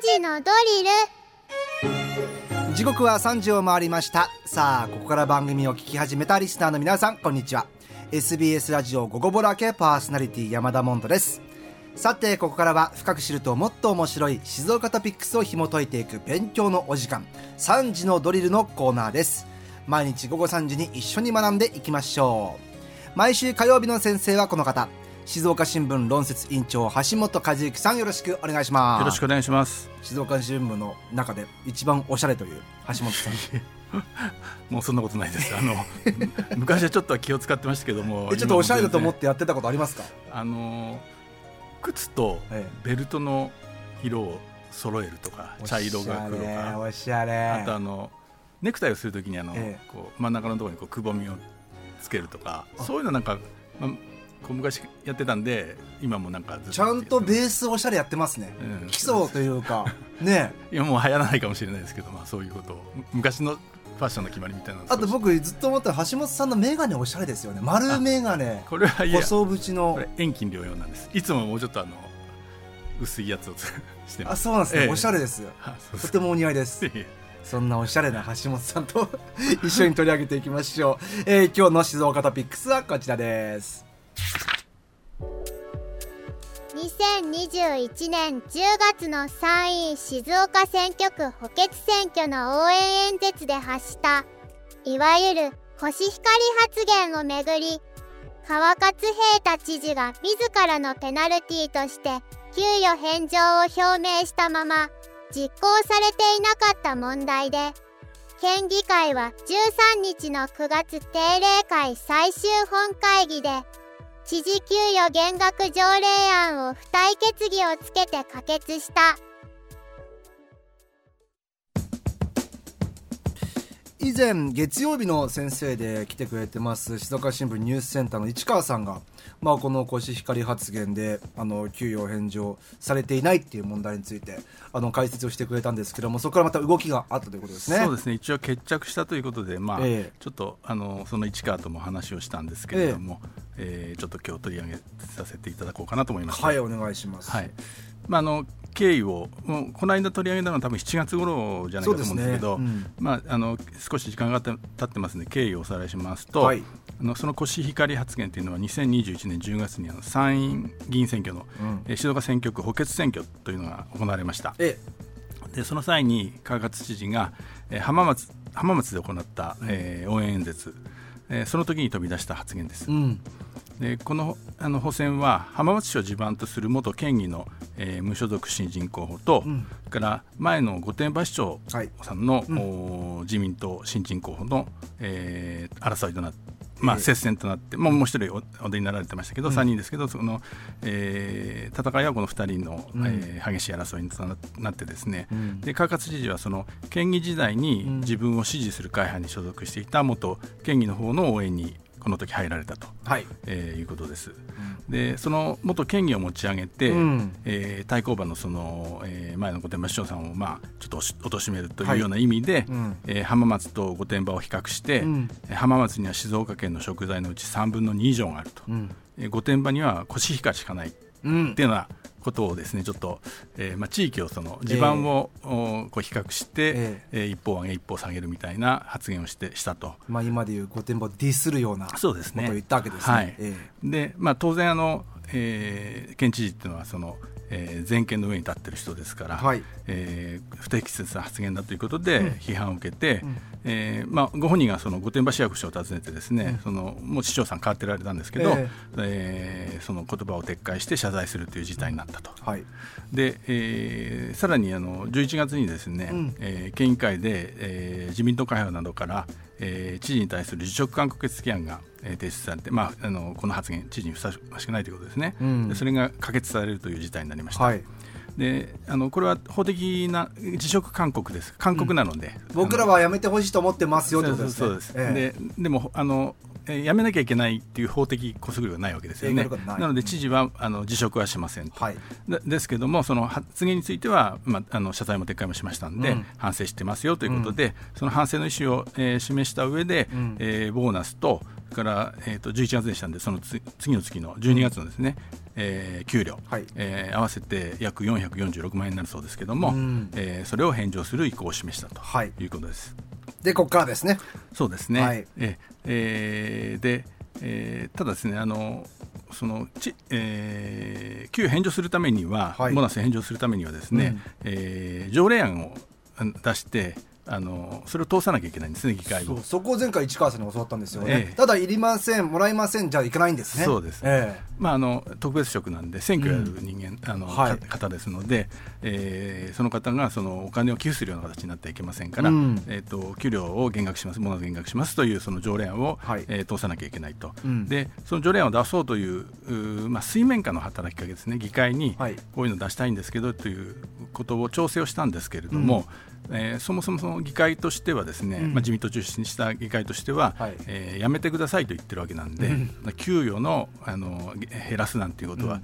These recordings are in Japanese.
時のドリル。時刻は3時を回りました。さあここから番組を聞き始めたリスナーの皆さんこんにちは。SBS ラジオ午後ぼらけパーソナリティ山田モンドです。さてここからは深く知るともっと面白い静岡トピックスを紐解いていく勉強のお時間。3時のドリルのコーナーです。毎日午後3時に一緒に学んでいきましょう。毎週火曜日の先生はこの方。静岡新聞論説委員長橋本和之さんよろしくお願いします。よろしくお願いします。静岡新聞の中で一番おしゃれという橋本さん。もうそんなことないです。あの 昔はちょっと気を使ってましたけどもちょっとおしゃれだと思ってやってたことありますか？あの靴とベルトの色を揃えるとか、茶色が黒か。おしゃれあとあのネクタイをするときにあの、ええ、こう真ん中のところにこうくぼみをつけるとかそういうのなんか、まあ、こう昔やってたんで今もなんかちゃんとベースおしゃれやってますね、うん、基礎というか。ね。今もう流行らないかもしれないですけど、まあ、そういうこと。を昔のファッションの決まりみたいなあと僕ずっと思った橋本さんの眼鏡おしゃれですよね。丸眼鏡これは細縁の。これ遠近両用なんです。いつももうちょっとあの薄いやつを してあそうなんですね、ええ、おしゃれです。とてもお似合いです。そんなおしゃれな橋本さんと 一緒に取り上げていきましょう、えー、今日の静岡トピックスはこちらです2021年10月の参院静岡選挙区補欠選挙の応援演説で発したいわゆるコシヒカリ発言をめぐり川勝平太知事が自らのペナルティとして給与返上を表明したまま実行されていなかった問題で県議会は13日の9月定例会最終本会議で知事給与減額条例案を付帯決議をつけて可決した。以前月曜日の先生で来てくれてます静岡新聞ニュースセンターの市川さんが、まあ、このコシヒカリ発言であの給与返上されていないっていう問題についてあの解説をしてくれたんですけどもそこからまた動きがあったということですね。そうですね。一応決着したということで、まあ、えー、ちょっとあのその市川とも話をしたんですけれども、えーえー、ちょっと今日取り上げさせていただこうかなと思います。はいお願いします、はい。まあ、あの経緯をもうこの間取り上げたのは多分7月頃じゃないかと思うんですけど、ね。うん、まあ、あの少し時間が経ってますので経緯をおさらいしますと、はい、あのそのコシヒカリ発言というのは2021年10月にあの参院議員選挙の、うん、静岡選挙区補欠選挙というのが行われました。でその際に川勝知事が、えー、浜松浜松で行った、えー、応援演説、えー、その時に飛び出した発言です。うんでこのあの補選は浜松市を地盤とする元県議の、えー、無所属新人候補と、うん、から前の御殿場市長さんの、はいうん、自民党新人候補の、えー、争いとなって。まあ、接戦となって、もうもう一人おお出になられてましたけど、うん、3人ですけど、そのえー、戦いはこの2人の、うん、えー、激しい争いになってですね、うん、で川勝知事はその県議時代に自分を支持する会派に所属していた元県議の方の応援にこの時入られたと、はい。えー、いうことです。うん、でその元県議を持ち上げて、うん、えー、対抗馬のその、えー、前の御殿場市長さんを、まあ、ちょっと貶めるというような意味で、はいうん、えー、浜松と御殿場を比較して、うん、浜松には静岡県の食材のうち3分の2以上があると、うん、えー、御殿場にはコシヒカリしかないっていうのは、ことをですねちょっと、えーまあ、地域をその地盤を、えー、こう比較して、えー、えー、一方上げ一方下げるみたいな発言をしてしたと、まあ、今でいう御殿場をディスるようなそうですね。ことを言ったわけですね。はい。えー、でまあ、当然あの、えー、県知事っていうのはそのえー、全権の上に立ってる人ですから、はい、えー、不適切な発言だということで批判を受けて、うん、えー、まあ、ご本人がその御殿場市役所を訪ねてですね、うん、そのもう市長さん変わってられたんですけど、えー、えー、その言葉を撤回して謝罪するという事態になったと。はい、で、えー、さらにあの11月にですね、うん、えー、県議会で、えー、自民党会派などから、えー、知事に対する辞職勧告決議案がえ提出されて、まあ、あのこの発言知事にふさわしくないということですね、うん、それが可決されるという事態になりました。はい。であのこれは法的な辞職勧告です、勧告なので、うん、僕らはやめてほしいと思ってますよということです、ね、そうです、ええ、ででもあのやめなきゃいけないっていう法的拘束力がないわけですよね。なので知事はあの辞職はしませんと、はい、ですけどもその発言については、まあ、あの謝罪も撤回もしましたんで、うん、反省してますよということで、うん、その反省の意思を、えー、示した上で、うん、えー、ボーナスとから、えーと、と11月でしたんでその次の月の12月のですね、えー、給料、はい、えー、合わせて約446万円になるそうですけども、うん、えー、それを返上する意向を示したとい。うことです。はい、でここからですね。そうですね。はい、ええー、で、えー、ただですねあのそのち、えー、給与返上するためには、はい、ボーナス返上するためにはですね、うん、えー、条例案を出してあのそれを通さなきゃいけないんですね、議会を。そこを前回、市川さんに教わったんですよね、ええ、ただ、いりません、もらいませんじゃいけないんですね、そうです、え、まあ、あの特別職なんで、選挙やる人あの、はい、方ですので、えー、その方がそのお金を寄付するような形になってはいけませんから、うん、えーと、給料を減額します、もの減額しますというその条例案を、はい、えー、通さなきゃいけないと、うん、でその条例案を出そうというう、まあ、水面下の働きかけですね、議会にこういうの出したいんですけどということを調整をしたんですけれども、えー、そもそもその議会としてはですね、うん、まあ、自民党中心にした議会としては、はい、えー、やめてくださいと言ってるわけなんで、うん、給与のあの減らすなんていうことは、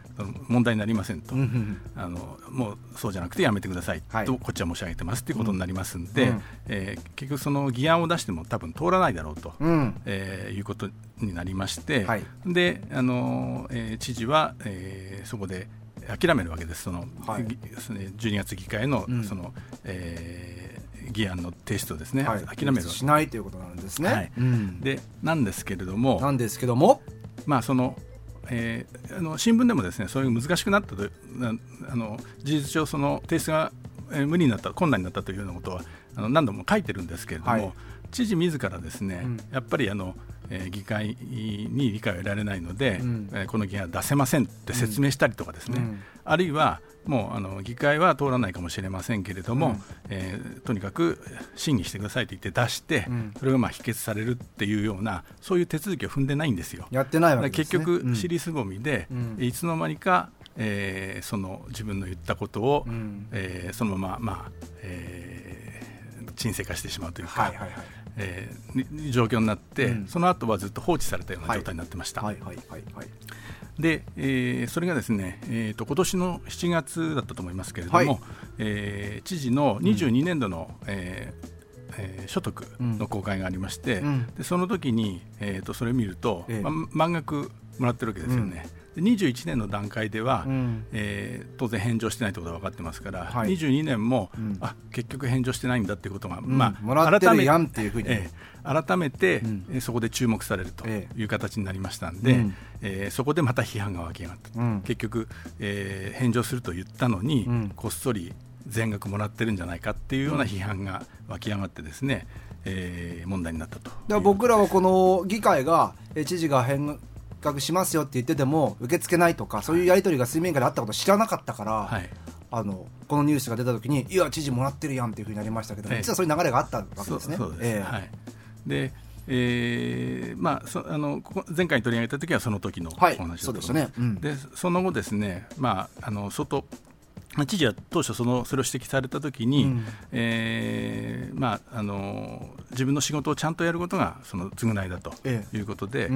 問題になりませんと、うん、あのもうそうじゃなくてやめてくださいと、はい、こっちは申し上げてますということになりますんで、うん、えー、結局その議案を出しても多分通らないだろうと、うん、えー、いうことになりまして、はい、であの、えー、知事は、えー、そこで諦めるわけです、その、はい、12月議会のその、うん、えー、議案の提出をですね、はい、諦めるしないということなんですね。はい。うん、でなんですけれども、なんですけども、まあそのえー、あの新聞でもですねそういう難しくなったとあの事実上その提出が、えー、無理になった困難になったというようなことはあの何度も書いてるんですけれども、はい、知事自らですね、うん、やっぱりあのえー、議会に理解を得られないので、うん、えー、この議案は出せませんって説明したりとかですね、うん、あるいはもうあの議会は通らないかもしれませんけれども、うん、えー、とにかく審議してくださいと言って出して、うん、それがまあ否決されるっていうようなそういう手続きを踏んでないんですよ。やってないわけです、ね、結局、尻すぼみで、いつの間にか、えー、その自分の言ったことを、うん、えー、そのまま、まあえー、沈静化してしまうというか。はいはいはいえー、状況になって、うん、その後はずっと放置されたような状態になってました。で、えー、それがですね、えーと、今年の7月だったと思いますけれども、はい、えー、知事の22年度の、うん、えーえー、所得の公開がありまして、うん、でその時に、えーと、それを見ると、ええ、ま満額もらってるわけですよね。うん、21年の段階では、うん、えー、当然返上してないということが分かってますから、はい、22年も、うん、あ結局返上してないんだということが、まあ、改めていうふうに、えー、改めて、うん、そこで注目されるという形になりましたんで、ええー、そこでまた批判が湧き上がった、結局、えー、返上すると言ったのに、こっそり全額もらってるんじゃないかっていうような批判が湧き上がってですね、えー、問題になったとだ僕らはこの議会が知事が返額しますよって言ってても受け付けないとかそういうやり取りが水面下であったこと知らなかったから、はい、あのこのニュースが出た時にいや知事もらってるやんっていうふうになりましたけど、実はそういう流れがあったわけですね。そうです、えー、はい。でえーまあ、そあの前回取り上げた時はその時のお話だったはい、そ、ね。うん、でその後ですね、まあ、あの相当知事は当初そのそれを指摘されたときに、うん、えー、まあ、あの自分の仕事をちゃんとやることがその償いだということで、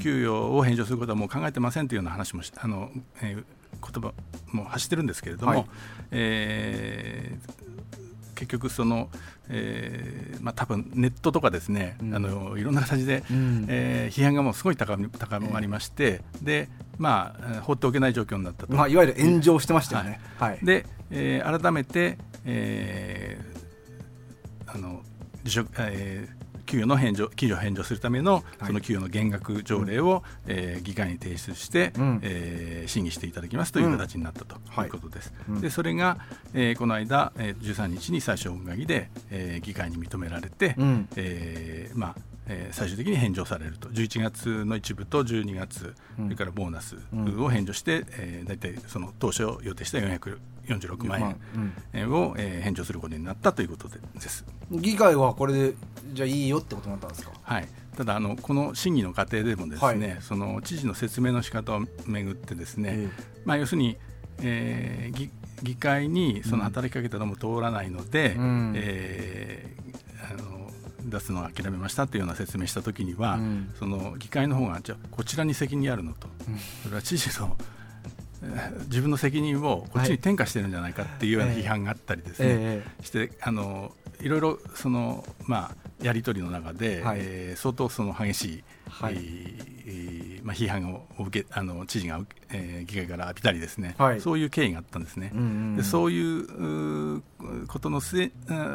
給与を返上することはもう考えてませんというような話もあの、えー、言葉も発してるんですけれども、はい、えー結局その、えーまあ、多分ネットとかですね、うん、あのいろんな形で、うん、えー、批判がもうすごい高高まりまして、えー、でまあ、放っておけない状況になったと、まあ、いわゆる炎上してましたよね。はい、はい、で、えー、改めて、えー、あの辞職、えー給与の返上給与返上するためのその給与の減額条例を、はい、えー、議会に提出して、うん、えー、審議していただきますという形になったとい。うことです。うん。はい、でそれが、えー、この間、えー、13日に最小本会議で、えー、議会に認められて、うん、えー、まあえー、最終的に返上されると。11月の一部と12月、それからボーナスを返上して、えー、大体その当初予定した446万円を、えー、返上することになったということです。議会はこれでじゃあいいよってことになったんですか、はい、ただあの、この審議の過程でもですね、はい、その知事の説明の仕方をめぐってですね、えー、まあ、要するに、えー、議議会にその働きかけたのも通らないので、うん、えー、出すのを諦めましたというような説明したときには、うん、その議会の方がじゃあこちらに責任あるのと、うん、それは知事の自分の責任をこっちに転嫁してるんじゃないかっていうような批判があったりですね、はい、してあのいろいろその、まあやり取りの中で、はい、えー、相当その激しい、はい、えー、まあ、批判を受けあの知事が、えー、議会から浴びたりですね、はい、そういう経緯があったんですね。うんうんうん、でそういうことの末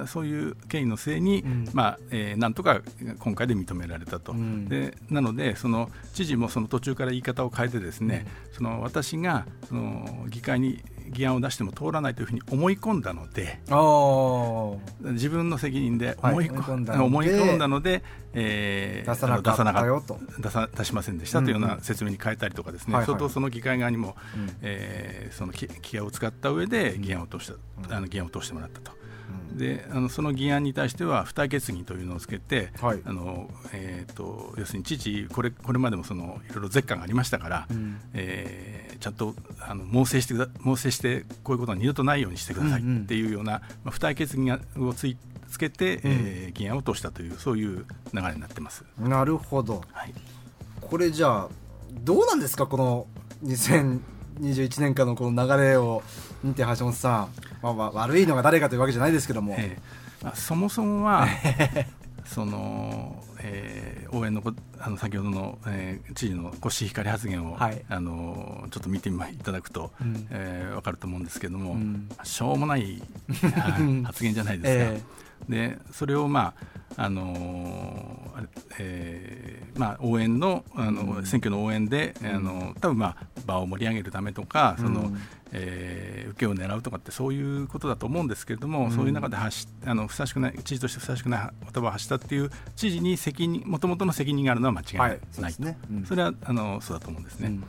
そういう経緯の末に、うん、まあえー、なんとか今回で認められたと、うん、でなのでその知事もその途中から言い方を変えてですね、うん、その私がその議会に議案を出しても通らないというふうに思い込んだので自分の責任で思い,、込んだ思い込んだので、えー、出さなかったよと。出さ出しませんでしたというような説明に変えたりとかですね、相当その議会側にも、うん、えー、その気合を使った上で議案を通した、あの議案を通してもらったと。であのその議案に対しては付帯決議というのをつけて、はい、あのえーと、要するに父これこれまでもそのいろいろ絶下がありましたから、うん、えー、ちゃんとあの猛省して猛省してこういうことが二度とないようにしてくださいっていうような、うんうん、まあ、付帯決議をついつけて、うん、えー、議案を通したというそういう流れになってます。なるほど、はい、これじゃあどうなんですか？この2021年間のこの流れを見て橋本さんまあ、まあ、悪いのが誰かというわけじゃないですけども、えー、まあ、そもそもは その、えー、応援のあの先ほどの、えー、知事のコシヒカリ発言を、はい、あのちょっと見ていただくと、うん、えー、分かると思うんですけれども、うん、しょうもない 発言じゃないですか。えー、でそれをまああのえーまあ、応援のあの、選挙の応援で、あの多分まあ場を盛り上げるためとかその、えー、受けを狙うとかってそういうことだと思うんですけれども、うん、そういう中で発しあのふさしくない知事としてふさしくない言葉を発したっていう知事に責任もともとの責任があるのは間違いない、はい、そね。うん、それはあのそうだと思うんですね。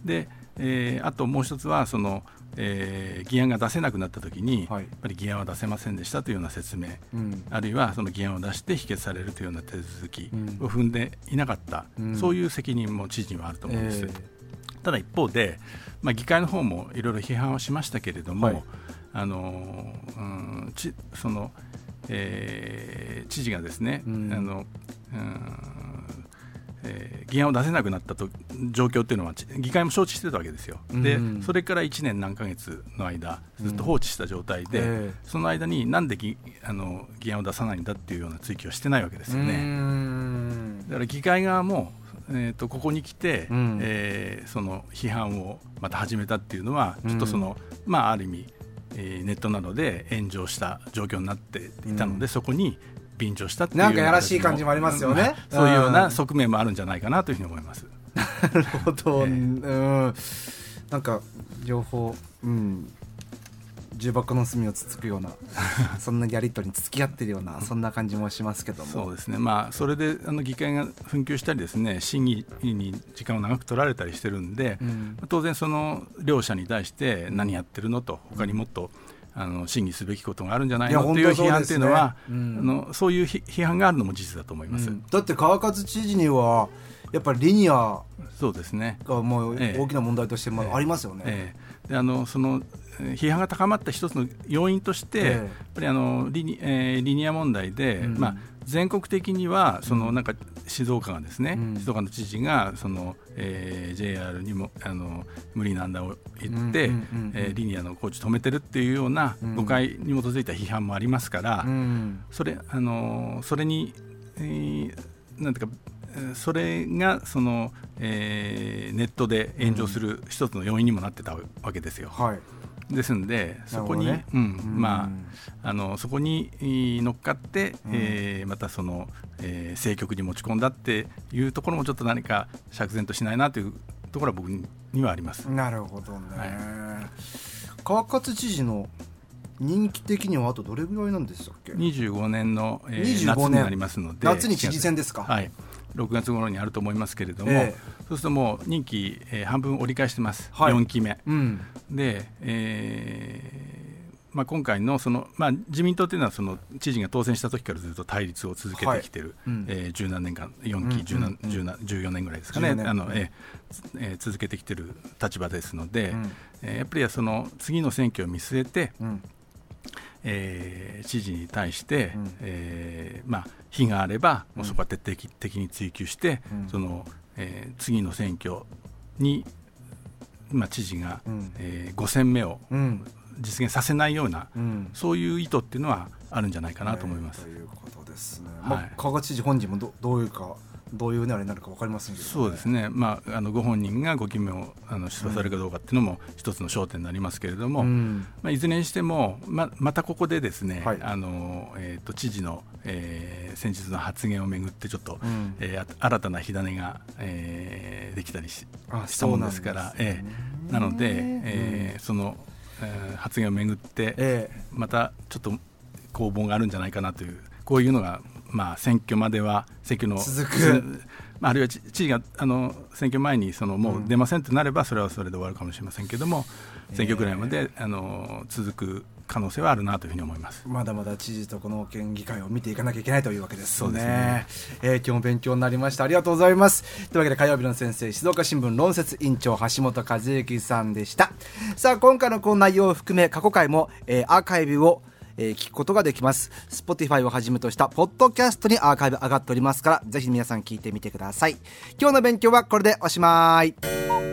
うん、で、えー、あともう一つはその、えー、議案が出せなくなったときに、はい、やっぱり議案は出せませんでしたというような説明、あるいはその議案を出して否決されるというような手続きを踏んでいなかった、そういう責任も知事にはあると思うんです。えーただ一方で、まあ、議会の方もいろいろ批判をしましたけれども、はい、あのうんちそのえー、知事がですね、うん、あのうんえー、議案を出せなくなったと状況っていうのは議会も承知してたわけですよ、で、うん、それから1年何ヶ月の間ずっと放置した状態で、うん、その間になんで議あの議案を出さないんだっていうような追及はしてないわけですよね。だから議会側もえーと、ここに来て、うん、えー、その批判をまた始めたっていうのは、ちょっとその、うん、まあ、ある意味、えー、ネットなどで炎上した状況になっていたので、うん、そこに便乗したっていうなんかやらしい感じもありますよね、まあ、そういうような側面もあるんじゃないかなというふうに思います。なるほど、えー、うん。なんか両方、うん、重箱の隅をつつくような そんなやり取りに付き合ってるようなそんな感じもしますけども。そうですね、まあ、それであの議会が紛糾したりですね審議に時間を長く取られたりしてるんで、うん、当然、その両者に対して何やってるのと他にもっと、あの審議すべきことがあるんじゃないの？という批判というのは、ねうん、あのそういう批判があるのも事実だと思います、うん、だって川勝知事にはやっぱりリニアそうですね。がもう大きな問題としてありますよね。ええ。え、であのその批判が高まった一つの要因として、えー、やっぱりあのリニ,、えー、リニア問題で、うん、まあ、全国的にはそのなんか静岡がですね、うん、静岡の知事がその、えー、JR にもあの無理難題を言って、えリニアの工事止めてるっていうような誤解に基づいた批判もありますから、うん、それあのそれに、えー、なんていうかそれがその、えー、ネットで炎上する一つの要因にもなってたわけですよ。はいですんで、そこに、ね、うん、まあ、あのそこに乗っかって、うん、えー、またその、えー、政局に持ち込んだっていうところもちょっと何か釈然としないなというところは僕にはあります。なるほどね。はい、川勝知事の人気的にはあとどれぐらいなんでしたっけ？25年の、えー、夏になりますので。夏に知事選ですか。はい6月頃にあると思いますけれども、えー、そうするともう任期、えー、半分折り返してます、はい、4期目、うん、で、えーまあ、今回のその、まあ、自民党というのはその知事が当選した時からずっと対立を続けてきている、はいうん、えー、十何年間4期、うんうん、14年ぐらいですかね、あのえー、続けてきている立場ですので、うん、えー、やっぱりその次の選挙を見据えて、うんえー、知事に対して、うん、えー、まあ、非があれば、もうそこは徹底的に追及して、うん、そのえー、次の選挙に、まあ、知事が、うん、えー、5選目を、うん、実現させないような、うん、そういう意図っていうのはあるんじゃないかなと思います。ということですね。はい、まあ、川口知事本人もどどういうかどういうあれになるか分かりませんけど、ね、そうですね、まあ、あのご本人がご決めをあの出馬されるかどうかっていうのも一つの焦点になりますけれども、うん、まあ、いずれにしてもままたここでですね、はい、あのえーと、知事の、えー、先日の発言をめぐってちょっと、うん、えー、新たな火種が、えー、できたりししたもんですから、ね、えー、なので、えー、その、えー、発言をめぐって、えー、またちょっと攻防があるんじゃないかなというこういうのがまあ、選挙までは選挙の続く、まあ、あるいは知事があの選挙前にそのもう出ませんとなればそれはそれで終わるかもしれませんけれども、うん、選挙ぐらいまで、あの続く可能性はあるなというふうに思います。まだまだ知事とこの県議会を見ていかなきゃいけないというわけですそうですね、えー、今日も勉強になりました。ありがとうございます。というわけで火曜日の先生静岡新聞論説委員長橋本和之さんでした。さあ今回のこの内容を含め過去回も、えー、アーカイブをえー、聞くことができます。Spotify をはじめとしたポッドキャストにアーカイブ上がっておりますからぜひ皆さん聞いてみてください。今日の勉強はこれでおしまい。